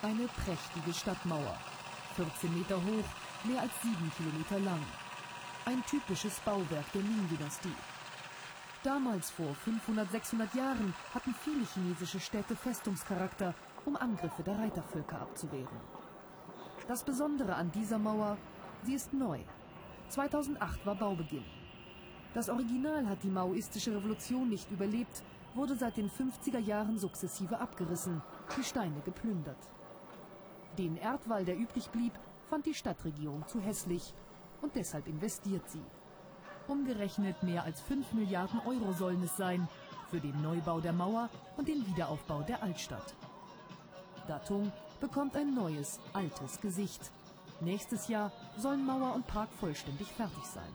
Eine prächtige Stadtmauer. 14 Meter hoch, mehr als sieben Kilometer lang. Ein typisches Bauwerk der Ming-Dynastie. Damals, vor 500, 600 Jahren, hatten viele chinesische Städte Festungscharakter, um Angriffe der Reitervölker abzuwehren. Das Besondere an dieser Mauer, sie ist neu. 2008 war Baubeginn. Das Original hat die maoistische Revolution nicht überlebt, wurde seit den 50er Jahren sukzessive abgerissen, die Steine geplündert. Den Erdwall, der übrig blieb, fand die Stadtregierung zu hässlich und deshalb investiert sie. Umgerechnet mehr als 5 Milliarden Euro sollen es sein für den Neubau der Mauer und den Wiederaufbau der Altstadt. Datung bekommt ein neues, altes Gesicht. Nächstes Jahr sollen Mauer und Park vollständig fertig sein.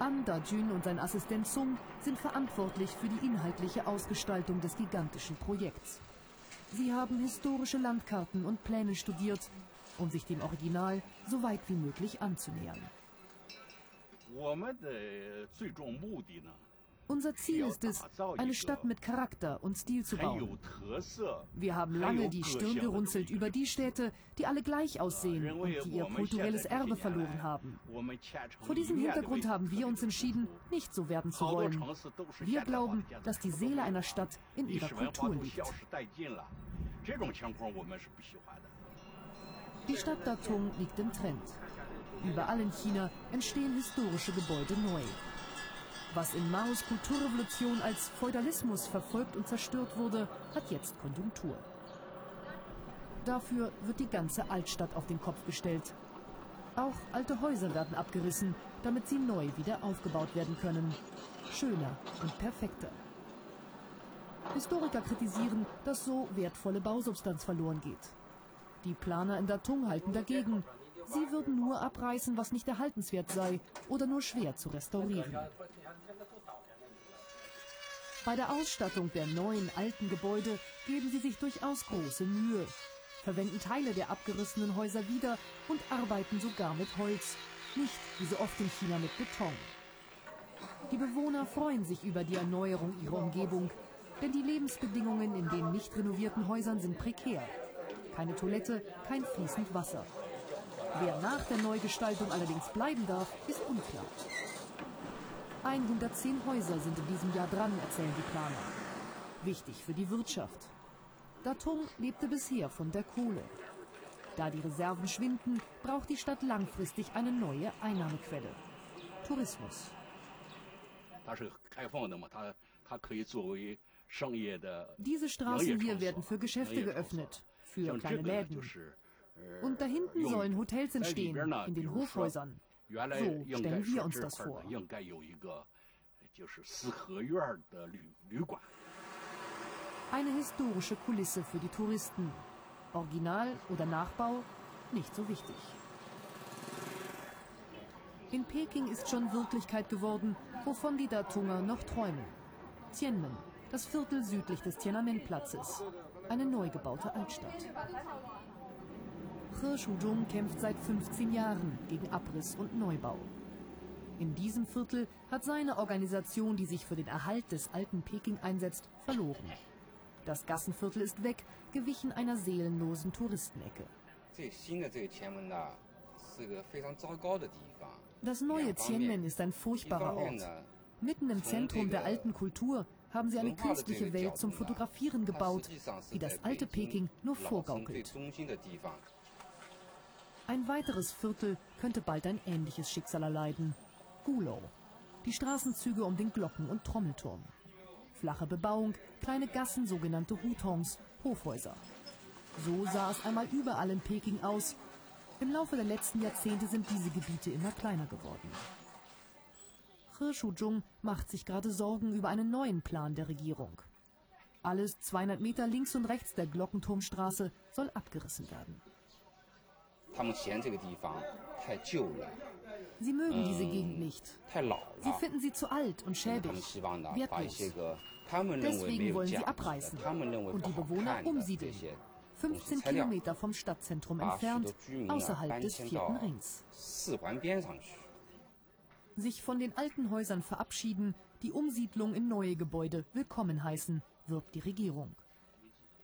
An Dajun und sein Assistent Sung sind verantwortlich für die inhaltliche Ausgestaltung des gigantischen Projekts. Sie haben historische Landkarten und Pläne studiert, um sich dem Original so weit wie möglich anzunähern. Unser Ziel ist es, eine Stadt mit Charakter und Stil zu bauen. Wir haben lange die Stirn gerunzelt über die Städte, die alle gleich aussehen und die ihr kulturelles Erbe verloren haben. Vor diesem Hintergrund haben wir uns entschieden, nicht so werden zu wollen. Wir glauben, dass die Seele einer Stadt in ihrer Kultur liegt. Die Stadt Datung liegt im Trend. Überall in China entstehen historische Gebäude neu. Was in Maos Kulturrevolution als Feudalismus verfolgt und zerstört wurde, hat jetzt Konjunktur. Dafür wird die ganze Altstadt auf den Kopf gestellt. Auch alte Häuser werden abgerissen, damit sie neu wieder aufgebaut werden können. Schöner und perfekter. Historiker kritisieren, dass so wertvolle Bausubstanz verloren geht. Die Planer in Datung halten dagegen. Sie würden nur abreißen, was nicht erhaltenswert sei oder nur schwer zu restaurieren. Bei der Ausstattung der neuen alten Gebäude geben sie sich durchaus große Mühe, verwenden Teile der abgerissenen Häuser wieder und arbeiten sogar mit Holz, nicht wie so oft in China mit Beton. Die Bewohner freuen sich über die Erneuerung ihrer Umgebung, denn die Lebensbedingungen in den nicht renovierten Häusern sind prekär. Keine Toilette, kein fließend Wasser. Wer nach der Neugestaltung allerdings bleiben darf, ist unklar. 110 Häuser sind in diesem Jahr dran, erzählen die Planer. Wichtig für die Wirtschaft. Datung lebte bisher von der Kohle. Da die Reserven schwinden, braucht die Stadt langfristig eine neue Einnahmequelle. Tourismus. Diese Straßen hier werden für Geschäfte geöffnet, für kleine Läden. Und da hinten sollen Hotels entstehen, in den Hochhäusern. So stellen wir uns das vor. Eine historische Kulisse für die Touristen. Original oder Nachbau, nicht so wichtig. In Peking ist schon Wirklichkeit geworden, wovon die Datunger noch träumen. Tianmen, das Viertel südlich des Tiananmen-Platzes. Eine neu gebaute Altstadt. Shuzhong kämpft seit 15 Jahren gegen Abriss und Neubau. In diesem Viertel hat seine Organisation, die sich für den Erhalt des alten Peking einsetzt, verloren. Das Gassenviertel ist weg, gewichen einer seelenlosen Touristenecke. Das neue Tianmen ist ein furchtbarer Ort. Mitten im Zentrum der alten Kultur haben sie eine künstliche Welt zum Fotografieren gebaut, die das alte Peking nur vorgaukelt. Ein weiteres Viertel könnte bald ein ähnliches Schicksal erleiden. Gulou. Die Straßenzüge um den Glocken- und Trommelturm. Flache Bebauung, kleine Gassen, sogenannte Hutongs, Hofhäuser. So sah es einmal überall in Peking aus. Im Laufe der letzten Jahrzehnte sind diese Gebiete immer kleiner geworden. He Shuzhong macht sich gerade Sorgen über einen neuen Plan der Regierung. Alles 200 Meter links und rechts der Glockenturmstraße soll abgerissen werden. Sie mögen diese Gegend nicht. Sie finden sie zu alt und schäbig, wertlos. Deswegen wollen sie abreißen und die Bewohner umsiedeln. 15 Kilometer vom Stadtzentrum entfernt, außerhalb des vierten Rings. Sich von den alten Häusern verabschieden, die Umsiedlung in neue Gebäude willkommen heißen, wirbt die Regierung.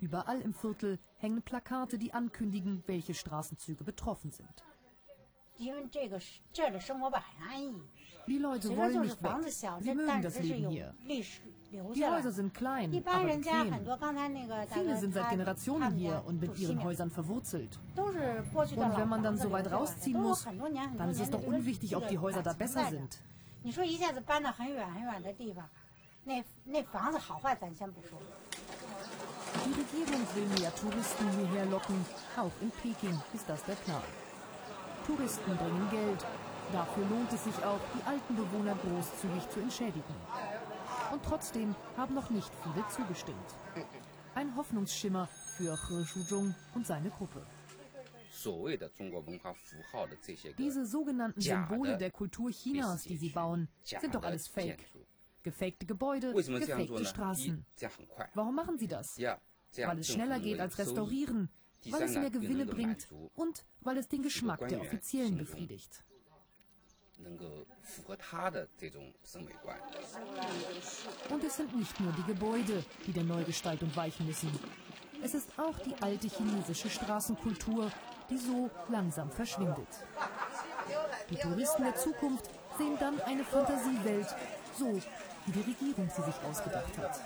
Überall im Viertel hängen Plakate, die ankündigen, welche Straßenzüge betroffen sind. Die Leute wollen nicht weg. Sie mögen das Leben hier. Die Häuser sind klein, aber bequem. Viele sind seit Generationen hier und mit ihren Häusern verwurzelt. Und wenn man dann so weit rausziehen muss, dann ist es doch unwichtig, ob die Häuser da besser sind. Die Regierung will mehr Touristen hierher locken. Auch in Peking ist das der Plan. Touristen bringen Geld. Dafür lohnt es sich auch, die alten Bewohner großzügig zu entschädigen. Und trotzdem haben noch nicht viele zugestimmt. Ein Hoffnungsschimmer für He Shuzhong und seine Gruppe. Diese sogenannten Symbole der Kultur Chinas, die sie bauen, sind doch alles Fake. Gefakte Gebäude, gefakte Straßen. Warum machen sie das? Weil es schneller geht als restaurieren, weil es mehr Gewinne bringt und weil es den Geschmack der Offiziellen befriedigt. Und es sind nicht nur die Gebäude, die der Neugestaltung weichen müssen. Es ist auch die alte chinesische Straßenkultur, die so langsam verschwindet. Die Touristen der Zukunft sehen dann eine Fantasiewelt, so wie die Regierung sie sich ausgedacht hat.